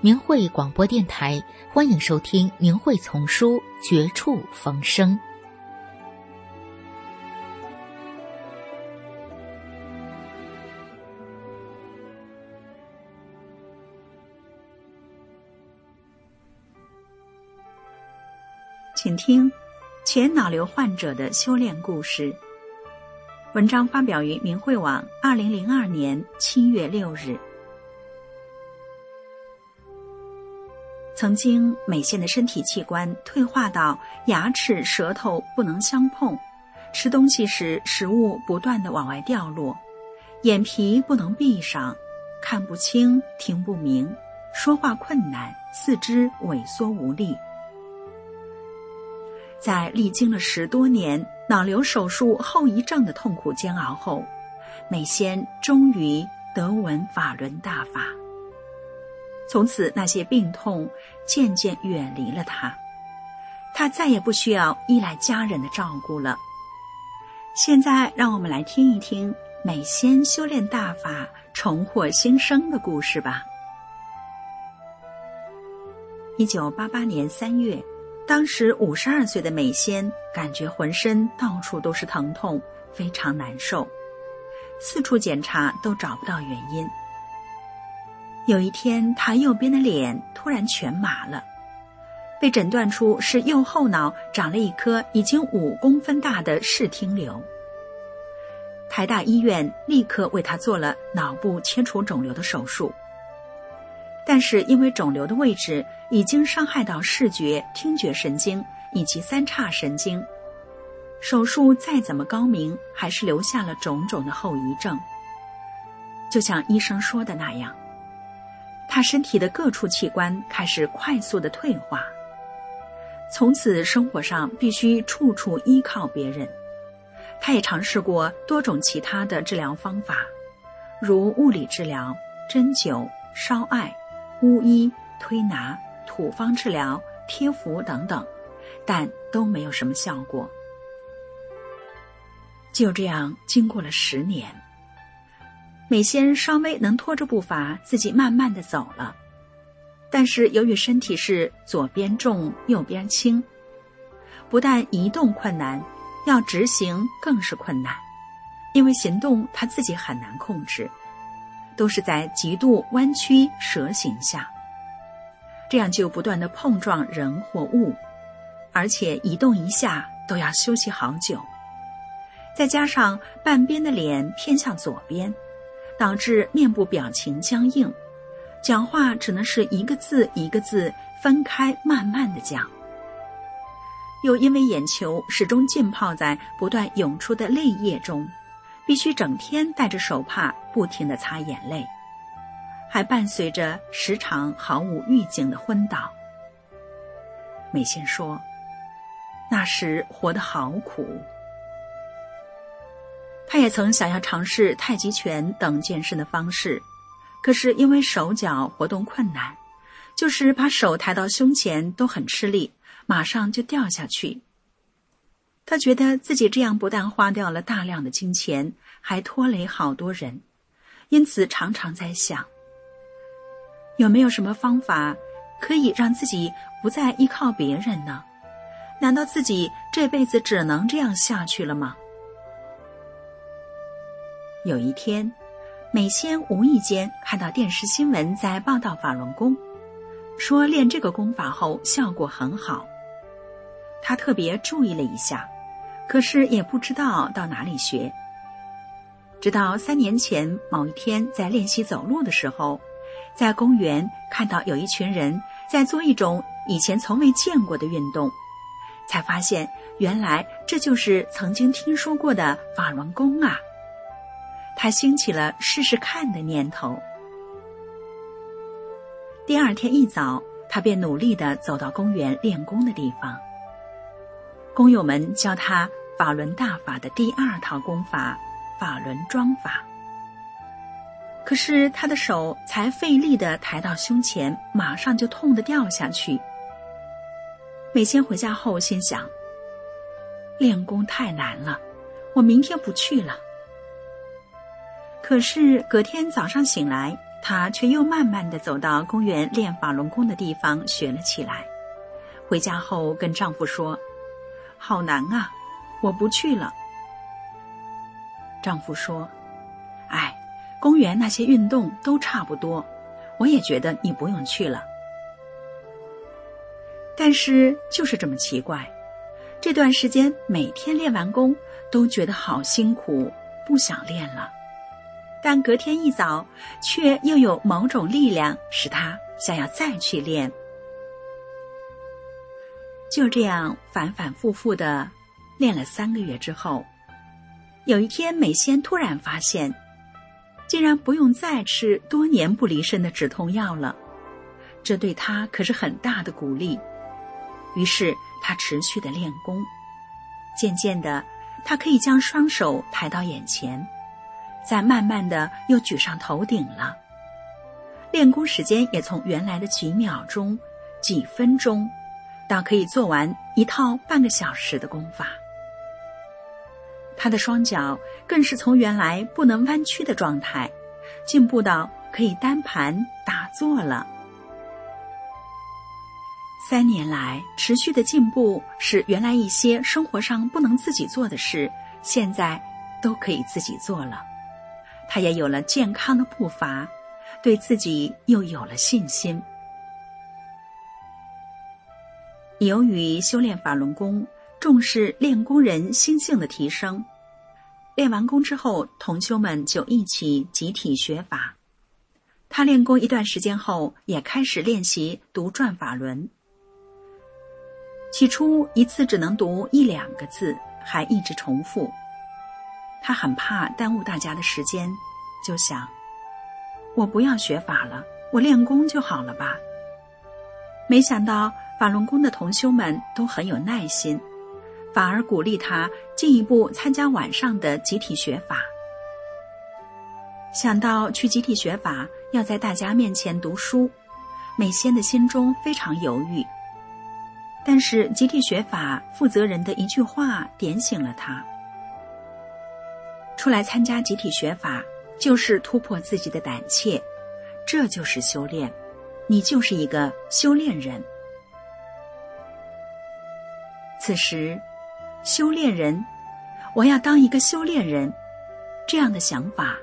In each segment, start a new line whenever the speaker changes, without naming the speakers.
明慧广播电台，欢迎收听《明慧丛书·绝处逢生》。
请听前脑瘤患者的修炼故事。文章发表于明慧网，二零零二年七月六日。曾经，美仙的身体器官退化到牙齿、舌头不能相碰，吃东西时食物不断的往外掉落，眼皮不能闭上，看不清、听不明，说话困难，四肢萎缩无力。在历经了十多年脑瘤手术后遗症的痛苦煎熬后，美仙终于得闻法轮大法。从此，那些病痛渐渐远离了他，他再也不需要依赖家人的照顾了。现在，让我们来听一听美仙修炼大法、重获新生的故事吧。一九八八年三月，当时五十二岁的美仙感觉浑身到处都是疼痛，非常难受，四处检查都找不到原因。有一天，他右边的脸突然全麻了，被诊断出是右后脑长了一颗已经五公分大的视听瘤。台大医院立刻为他做了脑部切除肿瘤的手术，但是因为肿瘤的位置已经伤害到视觉、听觉神经以及三叉神经，手术再怎么高明，还是留下了种种的后遗症。就像医生说的那样。他身体的各处器官开始快速的退化，从此生活上必须处处依靠别人。他也尝试过多种其他的治疗方法，如物理治疗、针灸、烧艾、巫医、推拿、土方治疗、贴符等等，但都没有什么效果。就这样，经过了十年。美仙稍微能拖着步伐，自己慢慢的走了。但是由于身体是左边重右边轻，不但移动困难，要直行更是困难，因为行动他自己很难控制，都是在极度弯曲蛇形下，这样就不断的碰撞人或物，而且移动一下都要休息好久，再加上半边的脸偏向左边。导致面部表情僵硬，讲话只能是一个字一个字分开慢慢的讲。又因为眼球始终浸泡在不断涌出的泪液中，必须整天带着手帕不停的擦眼泪，还伴随着时常毫无预警的昏倒。美仙说：“那时活得好苦。”他也曾想要尝试太极拳等健身的方式，可是因为手脚活动困难，就是把手抬到胸前都很吃力，马上就掉下去。他觉得自己这样不但花掉了大量的金钱，还拖累好多人，因此常常在想，有没有什么方法可以让自己不再依靠别人呢？难道自己这辈子只能这样下去了吗？有一天，美仙无意间看到电视新闻在报道法轮功，说练这个功法后效果很好。他特别注意了一下，可是也不知道到哪里学。直到三年前某一天在练习走路的时候，在公园看到有一群人在做一种以前从未见过的运动，才发现原来这就是曾经听说过的法轮功啊！他兴起了试试看的念头。第二天一早，他便努力的走到公园练功的地方。工友们教他法轮大法的第二套功法——法轮桩法。可是他的手才费力的抬到胸前，马上就痛得掉下去。美仙回家后心想：练功太难了，我明天不去了。可是隔天早上醒来，他却又慢慢的走到公园练法轮功的地方学了起来。回家后跟丈夫说。好难啊！我不去了。丈夫说：“哎，公园那些运动都差不多，我也觉得你不用去了。但是就是这么奇怪，这段时间每天练完功都觉得好辛苦，不想练了。但隔天一早，却又有某种力量使他想要再去练。”就这样反反复复的练了三个月之后，有一天美仙突然发现，竟然不用再吃多年不离身的止痛药了，这对她可是很大的鼓励。于是她持续的练功，渐渐的，她可以将双手抬到眼前，再慢慢的又举上头顶了。练功时间也从原来的几秒钟、几分钟。到可以做完一套半个小时的功法，他的双脚更是从原来不能弯曲的状态，进步到可以单盘打坐了。三年来持续的进步，使原来一些生活上不能自己做的事，现在都可以自己做了。他也有了健康的步伐，对自己又有了信心。由于修炼法轮功，重视练功人心性的提升，练完功之后，同修们就一起集体学法。他练功一段时间后，也开始练习读转法轮。起初一次只能读一两个字，还一直重复。他很怕耽误大家的时间，就想：我不要学法了，我练功就好了吧。没想到。法轮功的同修们都很有耐心，反而鼓励他进一步参加晚上的集体学法。想到去集体学法要在大家面前读书，美仙的心中非常犹豫。但是集体学法负责人的一句话点醒了他：出来参加集体学法，就是突破自己的胆怯，这就是修炼，你就是一个修炼人。此时，修炼人，我要当一个修炼人，这样的想法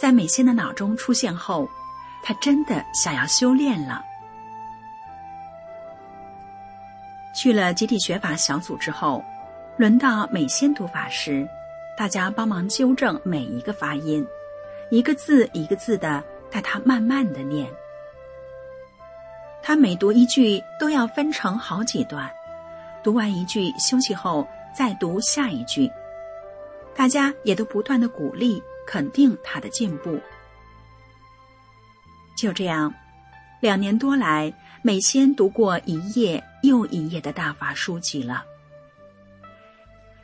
在美仙的脑中出现后，他真的想要修炼了。去了集体学法小组之后，轮到美仙读法时，大家帮忙纠正每一个发音，一个字一个字的带他慢慢的念。他每读一句都要分成好几段。读完一句，休息后再读下一句。大家也都不断的鼓励、肯定他的进步。就这样，两年多来，美仙读过一页又一页的大法书籍了。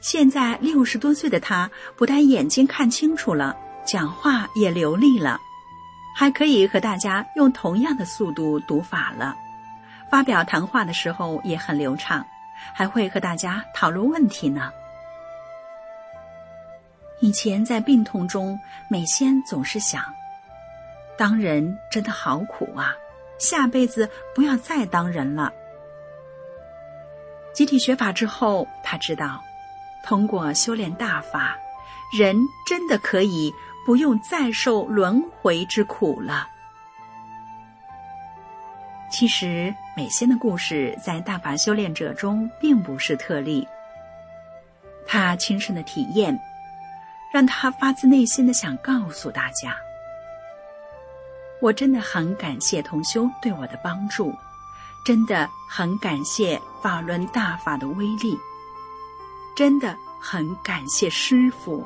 现在六十多岁的他，不但眼睛看清楚了，讲话也流利了，还可以和大家用同样的速度读法了。发表谈话的时候也很流畅。还会和大家讨论问题呢。以前在病痛中，美仙总是想，当人真的好苦啊，下辈子不要再当人了。集体学法之后，他知道，通过修炼大法，人真的可以不用再受轮回之苦了。其实，美仙的故事在大法修炼者中并不是特例。他亲身的体验，让他发自内心的想告诉大家：我真的很感谢同修对我的帮助，真的很感谢法轮大法的威力，真的很感谢师傅。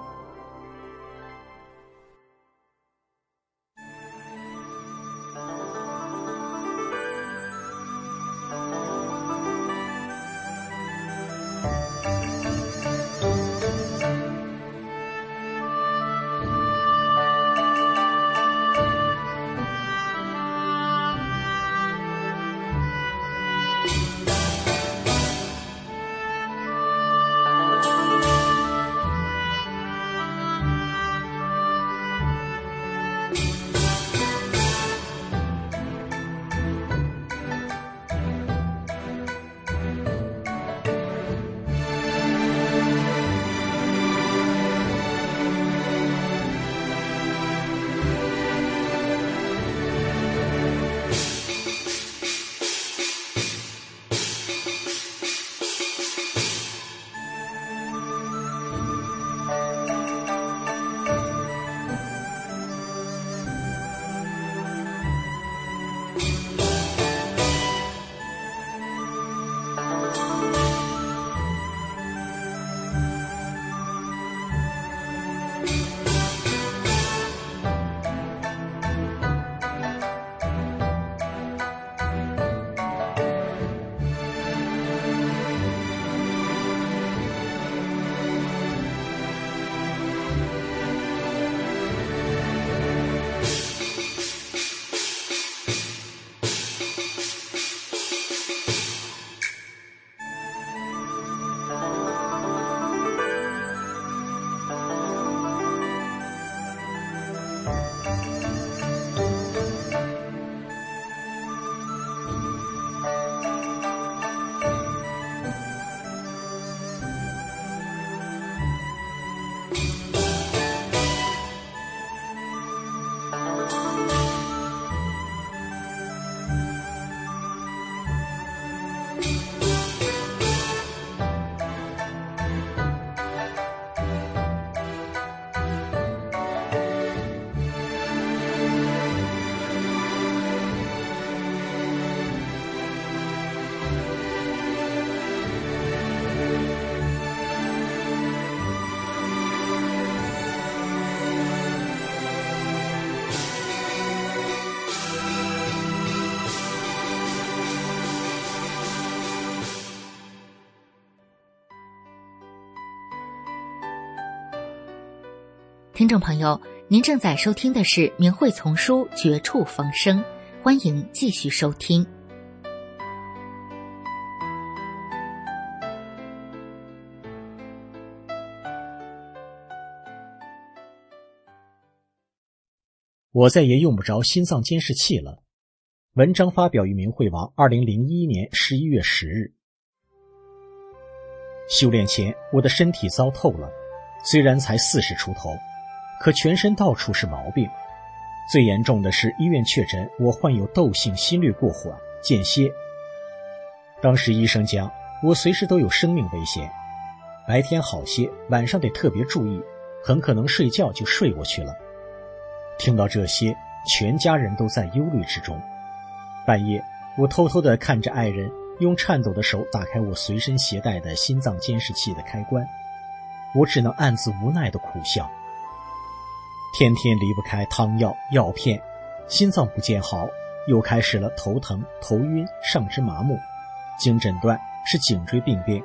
听众朋友，您正在收听的是《明慧丛书》《绝处逢生》，欢迎继续收听。
我再也用不着心脏监视器了。文章发表于明慧网，二零零一年十一月十日。修炼前，我的身体糟透了，虽然才四十出头。可全身到处是毛病，最严重的是医院确诊我患有窦性心律过缓间歇。当时医生讲我随时都有生命危险，白天好些，晚上得特别注意，很可能睡觉就睡过去了。听到这些，全家人都在忧虑之中。半夜，我偷偷地看着爱人用颤抖的手打开我随身携带的心脏监视器的开关，我只能暗自无奈地苦笑。天天离不开汤药药片，心脏不见好，又开始了头疼、头晕、上肢麻木。经诊断是颈椎病变，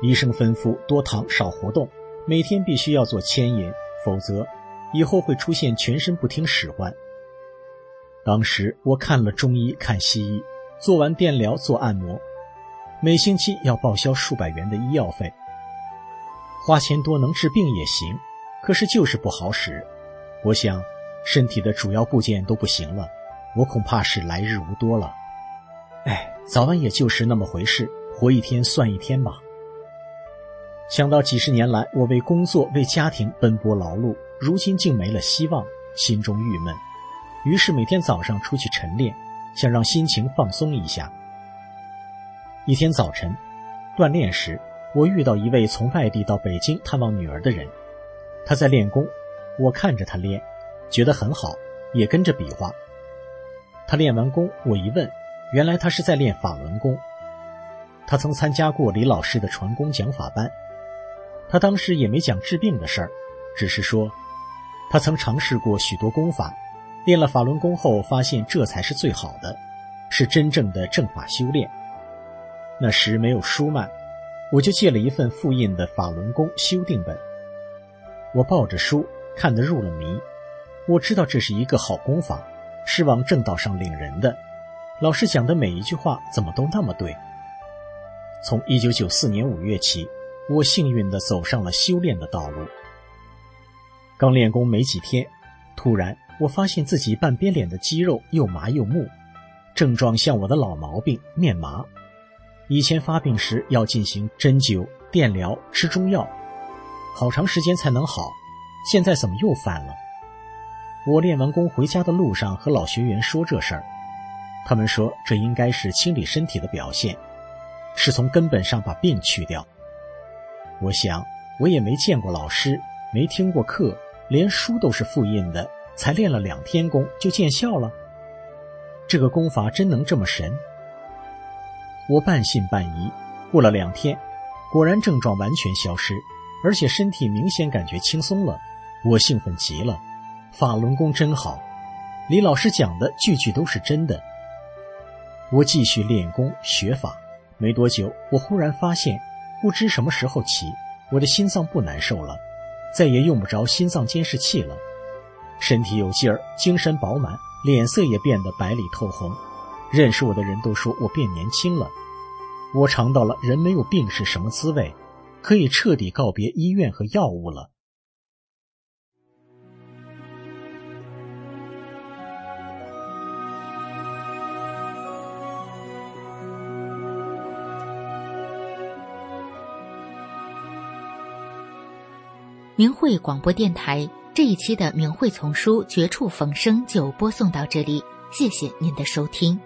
医生吩咐多躺少活动，每天必须要做牵引，否则以后会出现全身不听使唤。当时我看了中医，看西医，做完电疗、做按摩，每星期要报销数百元的医药费，花钱多能治病也行。可是就是不好使，我想身体的主要部件都不行了，我恐怕是来日无多了。哎，早晚也就是那么回事，活一天算一天吧。想到几十年来我为工作为家庭奔波劳碌，如今竟没了希望，心中郁闷。于是每天早上出去晨练，想让心情放松一下。一天早晨锻炼时，我遇到一位从外地到北京探望女儿的人。他在练功，我看着他练，觉得很好，也跟着比划。他练完功，我一问，原来他是在练法轮功。他曾参加过李老师的传功讲法班。他当时也没讲治病的事儿，只是说，他曾尝试过许多功法，练了法轮功后，发现这才是最好的，是真正的正法修炼。那时没有书卖，我就借了一份复印的法轮功修订本。我抱着书看得入了迷，我知道这是一个好功法，是往正道上领人的。老师讲的每一句话怎么都那么对。从一九九四年五月起。我幸运地走上了修炼的道路。刚练功没几天，突然我发现自己半边脸的肌肉又麻又木，症状像我的老毛病面麻。以前发病时要进行针灸、电疗、吃中药，好长时间才能好，现在怎么又犯了？我练完功回家的路上和老学员说这事儿，他们说这应该是清理身体的表现，是从根本上把病去掉。我想，我也没见过老师，没听过课，连书都是复印的，才练了两天功就见效了。这个功法真能这么神？我半信半疑。过了两天，果然症状完全消失，而且身体明显感觉轻松了。我兴奋极了，法轮功真好，李老师讲的句句都是真的。我继续练功学法，没多久，我忽然发现。不知什么时候起，我的心脏不难受了，再也用不着心脏监视器了，身体有劲儿，精神饱满，脸色也变得白里透红。认识我的人都说我变年轻了。我尝到了人没有病是什么滋味，可以彻底告别医院和药物了。
明慧广播电台这一期的《明慧丛书》绝处逢生就播送到这里，谢谢您的收听。